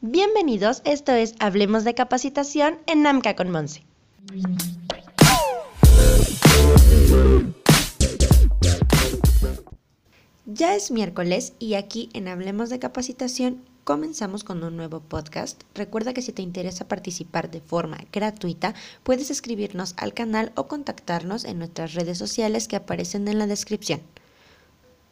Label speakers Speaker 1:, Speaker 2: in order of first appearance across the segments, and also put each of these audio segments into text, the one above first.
Speaker 1: Bienvenidos, esto es Hablemos de Capacitación en NAMCA con Monse. Ya es miércoles y aquí en Hablemos de Capacitación comenzamos con un nuevo podcast. Recuerda que si te interesa participar de forma gratuita, puedes escribirnos al canal o contactarnos en nuestras redes sociales que aparecen en la descripción.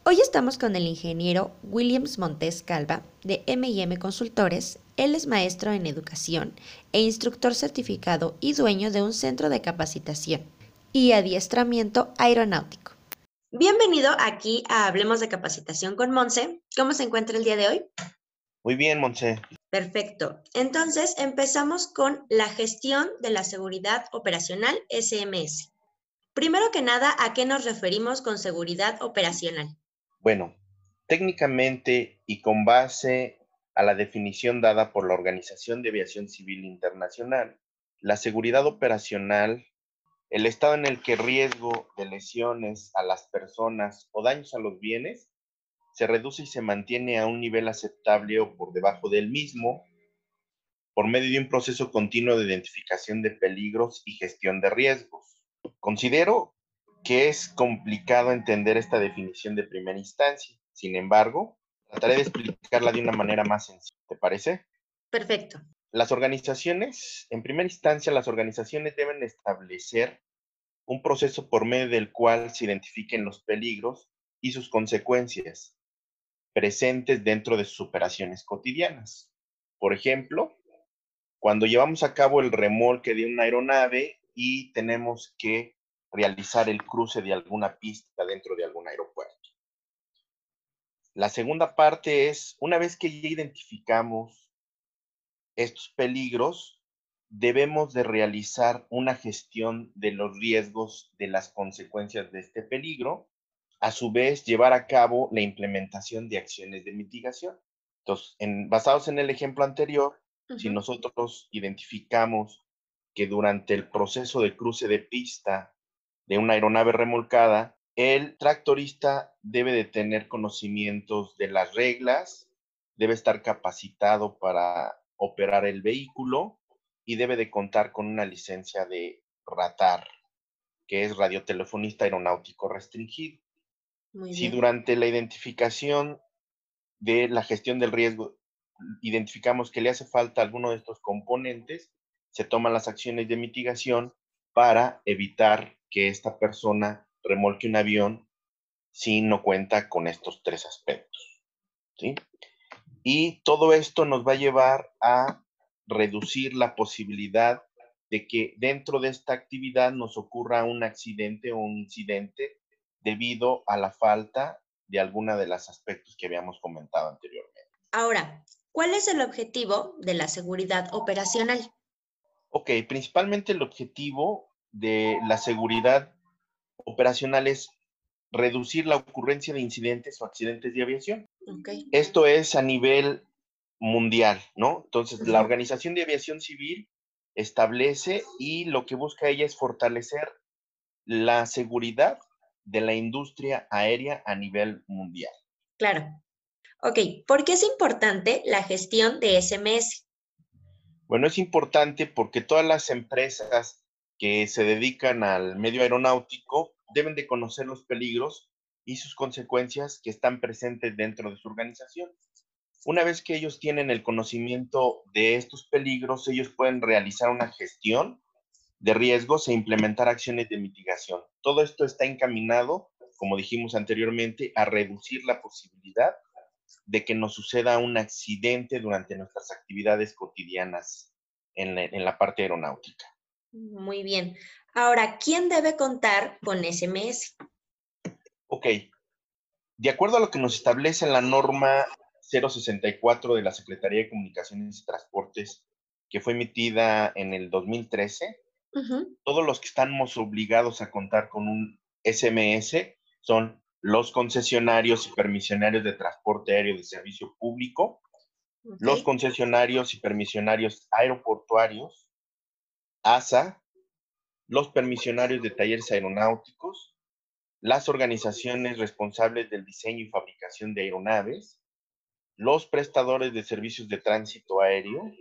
Speaker 1: Hoy estamos con el ingeniero Williams Montes Calva de M&M Consultores. Él es maestro en educación e instructor certificado y dueño de un centro de capacitación y adiestramiento aeronáutico. Bienvenido aquí a Hablemos de Capacitación con Monse. ¿Cómo se encuentra el día de hoy?
Speaker 2: Muy bien, Monse.
Speaker 1: Perfecto. Entonces empezamos con la gestión de la seguridad operacional SMS. Primero que nada, ¿a qué nos referimos con seguridad operacional?
Speaker 2: Bueno, técnicamente y con base a la definición dada por la Organización de Aviación Civil Internacional, la seguridad operacional, el estado en el que riesgo de lesiones a las personas o daños a los bienes se reduce y se mantiene a un nivel aceptable o por debajo del mismo por medio de un proceso continuo de identificación de peligros y gestión de riesgos. Considero que es complicado entender esta definición de primera instancia. Sin embargo, trataré de explicarla de una manera más sencilla. ¿Te parece?
Speaker 1: Perfecto.
Speaker 2: Las organizaciones, en primera instancia, las organizaciones deben establecer un proceso por medio del cual se identifiquen los peligros y sus consecuencias presentes dentro de sus operaciones cotidianas. Por ejemplo, cuando llevamos a cabo el remolque de una aeronave y tenemos que realizar el cruce de alguna pista dentro de algún aeropuerto. La segunda parte es, una vez que ya identificamos estos peligros, debemos de realizar una gestión de los riesgos de las consecuencias de este peligro a su vez llevar a cabo la implementación de acciones de mitigación. Entonces, en, basados en el ejemplo anterior, si nosotros identificamos que durante el proceso de cruce de pista de una aeronave remolcada, el tractorista debe de tener conocimientos de las reglas, debe estar capacitado para operar el vehículo y debe de contar con una licencia de RATAR, que es radiotelefonista aeronáutico restringido si durante la identificación de la gestión del riesgo identificamos que le hace falta alguno de estos componentes, se toman las acciones de mitigación para evitar que esta persona remolque un avión si no cuenta con estos tres aspectos. Y todo esto nos va a llevar a reducir la posibilidad de que dentro de esta actividad nos ocurra un accidente o un incidente debido a la falta de alguna de los aspectos que habíamos comentado anteriormente.
Speaker 1: Ahora, ¿cuál es el objetivo de la seguridad operacional?
Speaker 2: Ok, principalmente el objetivo de la seguridad operacional es reducir la ocurrencia de incidentes o accidentes de aviación.
Speaker 1: Okay.
Speaker 2: Esto es a nivel mundial, ¿no? Entonces, la Organización de Aviación Civil establece y lo que busca ella es fortalecer la seguridad de la industria aérea a nivel mundial.
Speaker 1: Claro. Ok, ¿por qué es importante la gestión de SMS?
Speaker 2: Bueno, es importante porque todas las empresas que se dedican al medio aeronáutico deben de conocer los peligros y sus consecuencias que están presentes dentro de su organización. Una vez que ellos tienen el conocimiento de estos peligros, ellos pueden realizar una gestión de riesgos e implementar acciones de mitigación. Todo esto está encaminado, como dijimos anteriormente, a reducir la posibilidad de que nos suceda un accidente durante nuestras actividades cotidianas en la, en la parte aeronáutica.
Speaker 1: Muy bien. Ahora, ¿quién debe contar con SMS?
Speaker 2: Ok. De acuerdo a lo que nos establece la norma 064 de la Secretaría de Comunicaciones y Transportes, que fue emitida en el 2013, todos los que estamos obligados a contar con un SMS son los concesionarios y permisionarios de transporte aéreo de servicio público, los concesionarios y permisionarios aeroportuarios, ASA, los permisionarios de talleres aeronáuticos, las organizaciones responsables del diseño y fabricación de aeronaves, los prestadores de servicios de tránsito aéreo,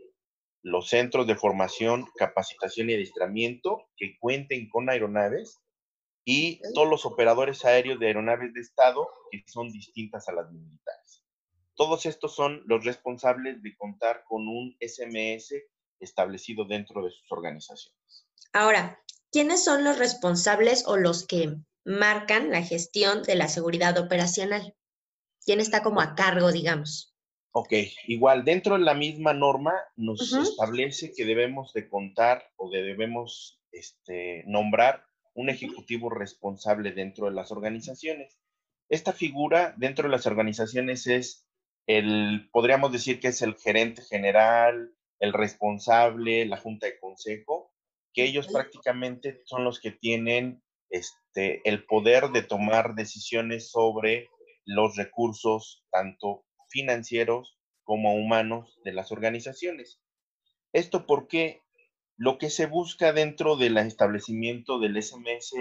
Speaker 2: los centros de formación, capacitación y adiestramiento que cuenten con aeronaves y todos los operadores aéreos de aeronaves de Estado que son distintas a las militares. Todos estos son los responsables de contar con un SMS establecido dentro de sus organizaciones.
Speaker 1: Ahora, ¿quiénes son los responsables o los que marcan la gestión de la seguridad operacional? ¿Quién está como a cargo, digamos?
Speaker 2: Ok, igual dentro de la misma norma nos establece que debemos de contar o debemos este, nombrar un ejecutivo responsable dentro de las organizaciones. Esta figura dentro de las organizaciones es el, podríamos decir que es el gerente general, el responsable, la junta de consejo, que ellos prácticamente son los que tienen este, el poder de tomar decisiones sobre los recursos, tanto financieros como humanos de las organizaciones. Esto porque lo que se busca dentro del establecimiento del SMS,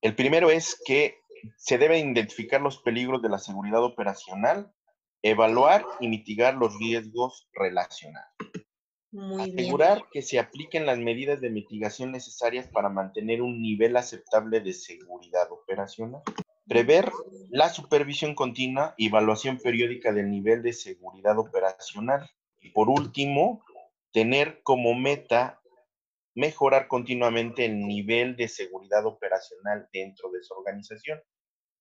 Speaker 2: el primero es que se deben identificar los peligros de la seguridad operacional, evaluar y mitigar los riesgos relacionados. Asegurar que se apliquen las medidas de mitigación necesarias para mantener un nivel aceptable de seguridad operacional. Prever la supervisión continua y evaluación periódica del nivel de seguridad operacional. Y por último, tener como meta mejorar continuamente el nivel de seguridad operacional dentro de su organización.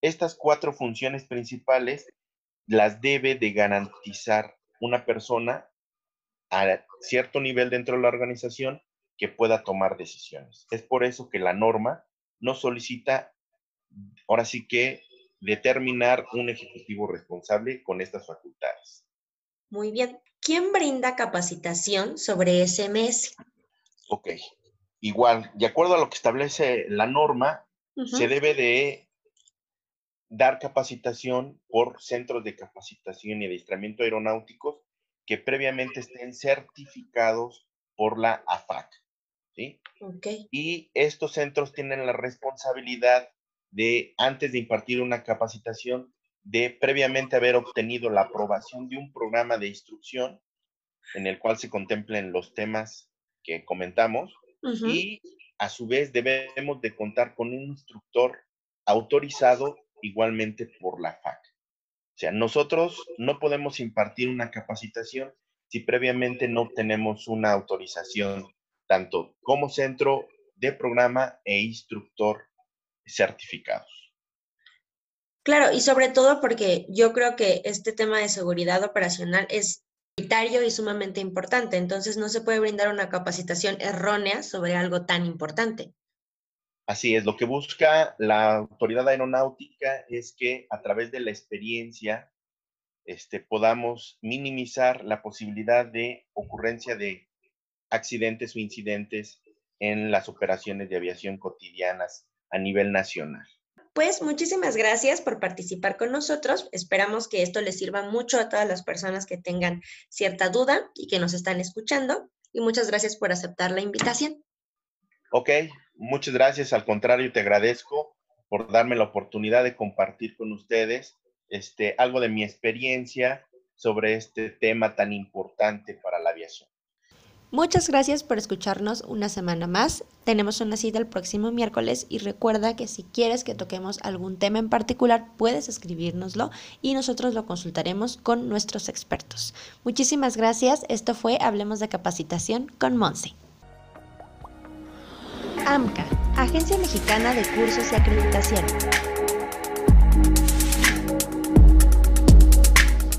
Speaker 2: Estas cuatro funciones principales las debe de garantizar una persona a cierto nivel dentro de la organización que pueda tomar decisiones. Es por eso que la norma no solicita ahora sí que determinar un ejecutivo responsable con estas facultades.
Speaker 1: Muy bien. ¿Quién brinda capacitación sobre SMS?
Speaker 2: Ok. Igual, de acuerdo a lo que establece la norma, se debe de dar capacitación por centros de capacitación y adiestramiento aeronáuticos que previamente estén certificados por la AFAC. ¿sí?
Speaker 1: Okay.
Speaker 2: Y estos centros tienen la responsabilidad de, antes de impartir una capacitación, de previamente haber obtenido la aprobación de un programa de instrucción en el cual se contemplen los temas que comentamos y a su vez debemos de contar con un instructor autorizado igualmente por la FAC. O sea, nosotros no podemos impartir una capacitación si previamente no obtenemos una autorización tanto como centro de programa e instructor certificados.
Speaker 1: Claro, y sobre todo porque yo creo que este tema de seguridad operacional es prioritario y sumamente importante, entonces no se puede brindar una capacitación errónea sobre algo tan importante.
Speaker 2: Así es, lo que busca la autoridad aeronáutica es que a través de la experiencia este, podamos minimizar la posibilidad de ocurrencia de accidentes o incidentes en las operaciones de aviación cotidianas a nivel nacional.
Speaker 1: Pues muchísimas gracias por participar con nosotros. Esperamos que esto les sirva mucho a todas las personas que tengan cierta duda y que nos están escuchando. Y muchas gracias por aceptar la invitación.
Speaker 2: Ok, muchas gracias. Al contrario, te agradezco por darme la oportunidad de compartir con ustedes este, algo de mi experiencia sobre este tema tan importante para la aviación.
Speaker 1: Muchas gracias por escucharnos una semana más. Tenemos una cita el próximo miércoles y recuerda que si quieres que toquemos algún tema en particular, puedes escribirnoslo y nosotros lo consultaremos con nuestros expertos. Muchísimas gracias. Esto fue Hablemos de Capacitación con Monse. AMCA, Agencia Mexicana de Cursos y Acreditación.